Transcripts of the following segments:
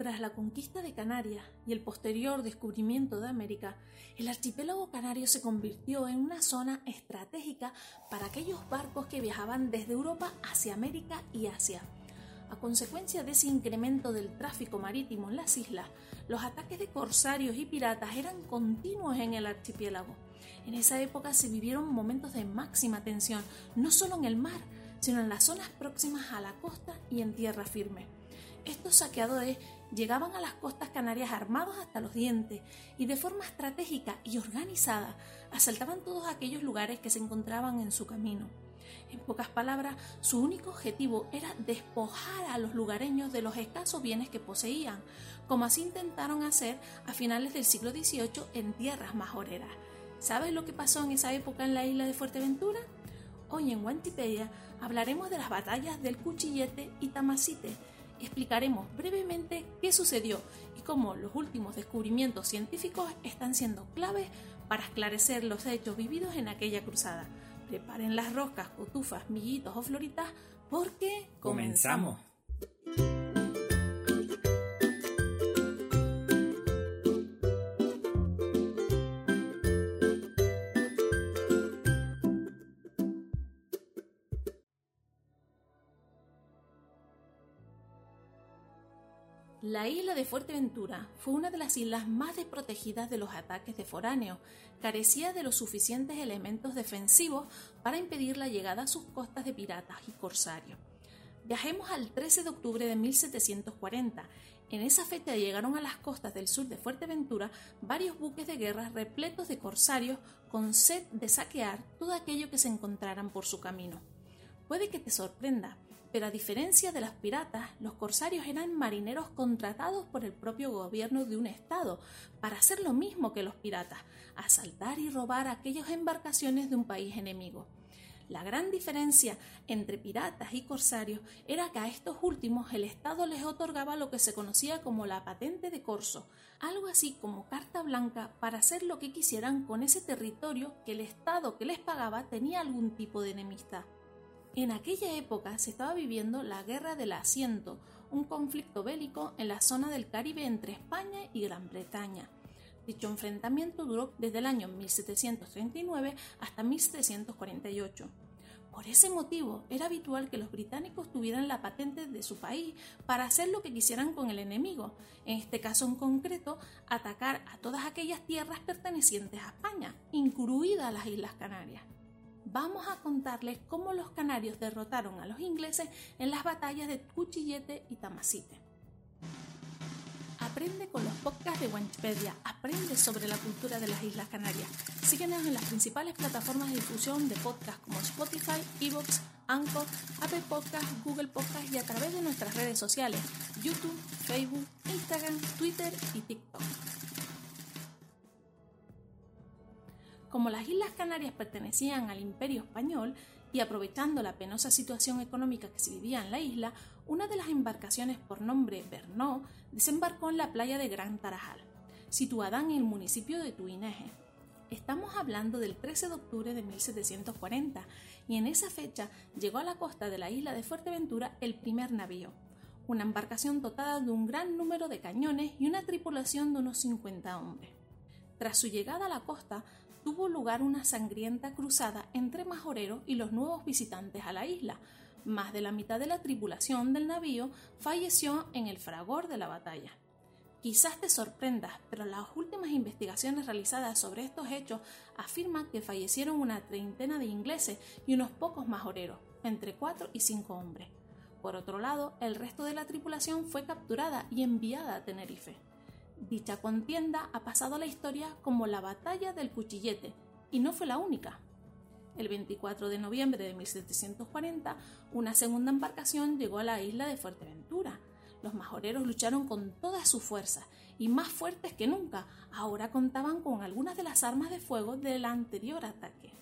Tras la conquista de Canarias y el posterior descubrimiento de América, el archipiélago canario se convirtió en una zona estratégica para aquellos barcos que viajaban desde Europa hacia América y Asia. A consecuencia de ese incremento del tráfico marítimo en las islas, los ataques de corsarios y piratas eran continuos en el archipiélago. En esa época se vivieron momentos de máxima tensión, no solo en el mar, sino en las zonas próximas a la costa y en tierra firme. Estos saqueadores llegaban a las costas canarias armados hasta los dientes y de forma estratégica y organizada asaltaban todos aquellos lugares que se encontraban en su camino. En pocas palabras, su único objetivo era despojar a los lugareños de los escasos bienes que poseían, como así intentaron hacer a finales del siglo XVIII en tierras majoreras. ¿Sabes lo que pasó en esa época en la isla de Fuerteventura? Hoy en Wantipedia hablaremos de las batallas del Cuchillete y Tamasite, explicaremos brevemente qué sucedió y cómo los últimos descubrimientos científicos están siendo claves para esclarecer los hechos vividos en aquella cruzada. Preparen las roscas, cotufas, millitos o floritas porque comenzamos. La isla de Fuerteventura fue una de las islas más desprotegidas de los ataques de foráneos. Carecía de los suficientes elementos defensivos para impedir la llegada a sus costas de piratas y corsarios. Viajemos al 13 de octubre de 1740. En esa fecha llegaron a las costas del sur de Fuerteventura varios buques de guerra repletos de corsarios con sed de saquear todo aquello que se encontraran por su camino. Puede que te sorprenda, pero a diferencia de los piratas, los corsarios eran marineros contratados por el propio gobierno de un estado para hacer lo mismo que los piratas, asaltar y robar aquellas embarcaciones de un país enemigo. La gran diferencia entre piratas y corsarios era que a estos últimos el Estado les otorgaba lo que se conocía como la patente de corso, algo así como carta blanca para hacer lo que quisieran con ese territorio que el Estado que les pagaba tenía algún tipo de enemistad. En aquella época se estaba viviendo la Guerra del Asiento, un conflicto bélico en la zona del Caribe entre España y Gran Bretaña. Dicho enfrentamiento duró desde el año 1739 hasta 1748. Por ese motivo, era habitual que los británicos tuvieran la patente de su país para hacer lo que quisieran con el enemigo, en este caso en concreto, atacar a todas aquellas tierras pertenecientes a España, incluidas las Islas Canarias vamos a contarles cómo los canarios derrotaron a los ingleses en las batallas de Cuchillete y Tamasite. Aprende con los podcasts de Wikipedia, aprende sobre la cultura de las Islas Canarias. Síguenos en las principales plataformas de difusión de podcasts como Spotify, Evox, Anchor, Apple Podcasts, Google Podcasts y a través de nuestras redes sociales, YouTube, Facebook, Instagram, Twitter y TikTok. Como las Islas Canarias pertenecían al Imperio Español y aprovechando la penosa situación económica que se vivía en la isla, una de las embarcaciones por nombre Bernó desembarcó en la playa de Gran Tarajal, situada en el municipio de Tuineje. Estamos hablando del 13 de octubre de 1740 y en esa fecha llegó a la costa de la isla de Fuerteventura el primer navío, una embarcación dotada de un gran número de cañones y una tripulación de unos 50 hombres. Tras su llegada a la costa, tuvo lugar una sangrienta cruzada entre majoreros y los nuevos visitantes a la isla. Más de la mitad de la tripulación del navío falleció en el fragor de la batalla. Quizás te sorprendas, pero las últimas investigaciones realizadas sobre estos hechos afirman que fallecieron una treintena de ingleses y unos pocos majoreros, entre cuatro y cinco hombres. Por otro lado, el resto de la tripulación fue capturada y enviada a Tenerife. Dicha contienda ha pasado a la historia como la batalla del cuchillete, y no fue la única. El 24 de noviembre de 1740, una segunda embarcación llegó a la isla de Fuerteventura. Los majoreros lucharon con toda su fuerza y más fuertes que nunca. Ahora contaban con algunas de las armas de fuego del anterior ataque.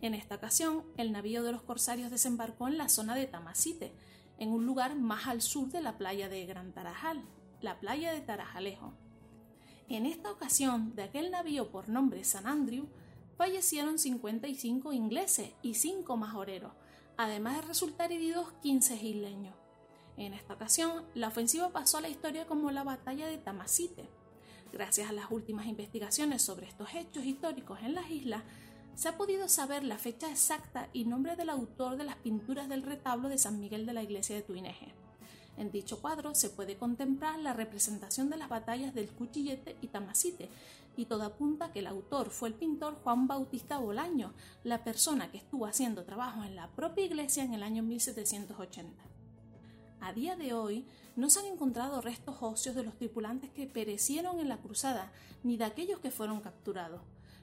En esta ocasión, el navío de los corsarios desembarcó en la zona de Tamasite, en un lugar más al sur de la playa de Gran Tarajal, la playa de Tarajalejo. En esta ocasión, de aquel navío por nombre San Andrew, fallecieron 55 ingleses y 5 majoreros, además de resultar heridos 15 isleños. En esta ocasión, la ofensiva pasó a la historia como la batalla de Tamasite. Gracias a las últimas investigaciones sobre estos hechos históricos en las islas, se ha podido saber la fecha exacta y nombre del autor de las pinturas del retablo de San Miguel de la iglesia de Tuineje. En dicho cuadro se puede contemplar la representación de las batallas del Cuchillete y Tamasite, y todo apunta que el autor fue el pintor Juan Bautista Bolaño, la persona que estuvo haciendo trabajo en la propia iglesia en el año 1780. A día de hoy no se han encontrado restos óseos de los tripulantes que perecieron en la cruzada, ni de aquellos que fueron capturados.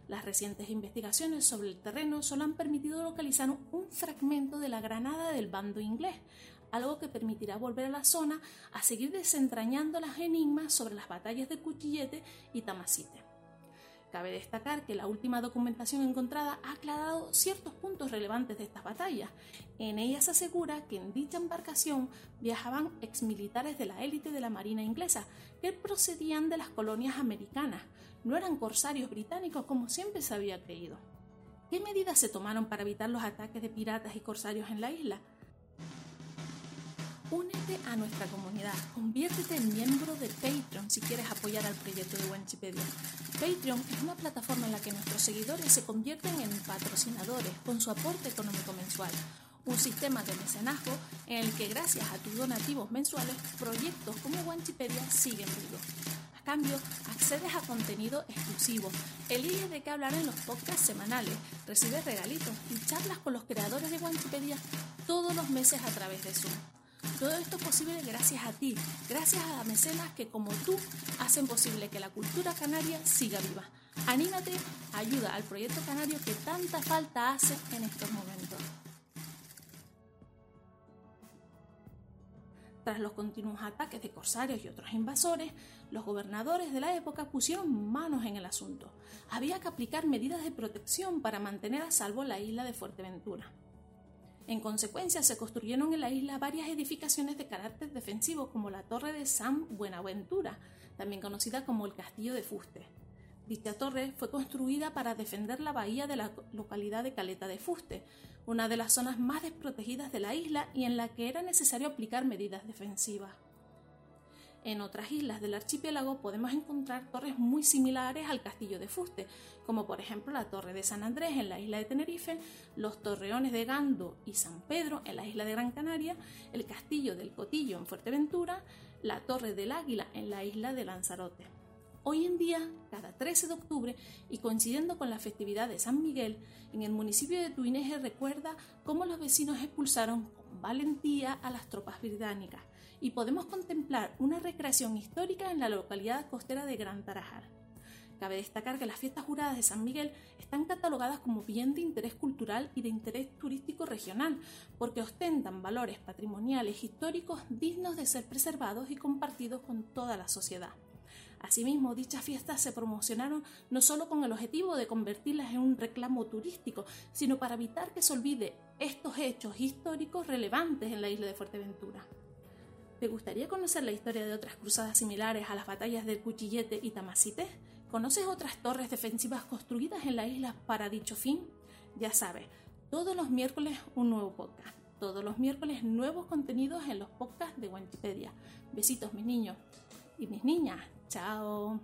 Las recientes investigaciones sobre el terreno solo han permitido localizar un fragmento de la granada del bando inglés, algo que permitirá volver a la zona a seguir desentrañando las enigmas sobre las batallas de Cuchillete y Tamasite. Cabe destacar que la última documentación encontrada ha aclarado ciertos puntos relevantes de estas batallas. En ella se asegura que en dicha embarcación viajaban exmilitares de la élite de la Marina inglesa, que procedían de las colonias americanas, no eran corsarios británicos como siempre se había creído. ¿Qué medidas se tomaron para evitar los ataques de piratas y corsarios en la isla? Únete a nuestra comunidad, conviértete en miembro de Patreon si quieres apoyar al proyecto de Wanchipedia. Patreon es una plataforma en la que nuestros seguidores se convierten en patrocinadores con su aporte económico mensual. Un sistema de mecenazgo en el que gracias a tus donativos mensuales, proyectos como Wanchipedia siguen vivos. A cambio, accedes a contenido exclusivo, eliges de qué hablar en los podcasts semanales, recibes regalitos y charlas con los creadores de Wanchipedia todos los meses a través de Zoom. Todo esto es posible gracias a ti, gracias a las mecenas que como tú hacen posible que la cultura canaria siga viva. Anímate, ayuda al proyecto canario que tanta falta hace en estos momentos. Tras los continuos ataques de corsarios y otros invasores, los gobernadores de la época pusieron manos en el asunto. Había que aplicar medidas de protección para mantener a salvo la isla de Fuerteventura. En consecuencia, se construyeron en la isla varias edificaciones de carácter defensivo, como la Torre de San Buenaventura, también conocida como el Castillo de Fuste. Dicha torre fue construida para defender la bahía de la localidad de Caleta de Fuste, una de las zonas más desprotegidas de la isla y en la que era necesario aplicar medidas defensivas. En otras islas del archipiélago podemos encontrar torres muy similares al castillo de Fuste, como por ejemplo la Torre de San Andrés en la isla de Tenerife, los torreones de Gando y San Pedro en la isla de Gran Canaria, el castillo del Cotillo en Fuerteventura, la Torre del Águila en la isla de Lanzarote. Hoy en día, cada 13 de octubre y coincidiendo con la festividad de San Miguel, en el municipio de Tuineje recuerda cómo los vecinos expulsaron con valentía a las tropas británicas y podemos contemplar una recreación histórica en la localidad costera de Gran Tarajal. Cabe destacar que las fiestas juradas de San Miguel están catalogadas como bien de interés cultural y de interés turístico regional, porque ostentan valores patrimoniales históricos dignos de ser preservados y compartidos con toda la sociedad. Asimismo, dichas fiestas se promocionaron no solo con el objetivo de convertirlas en un reclamo turístico, sino para evitar que se olvide estos hechos históricos relevantes en la isla de Fuerteventura. ¿Te gustaría conocer la historia de otras cruzadas similares a las batallas del Cuchillete y Tamasite? ¿Conoces otras torres defensivas construidas en la isla para dicho fin? Ya sabes, todos los miércoles un nuevo podcast. Todos los miércoles nuevos contenidos en los podcasts de Wikipedia. Besitos mis niños y mis niñas. Chao.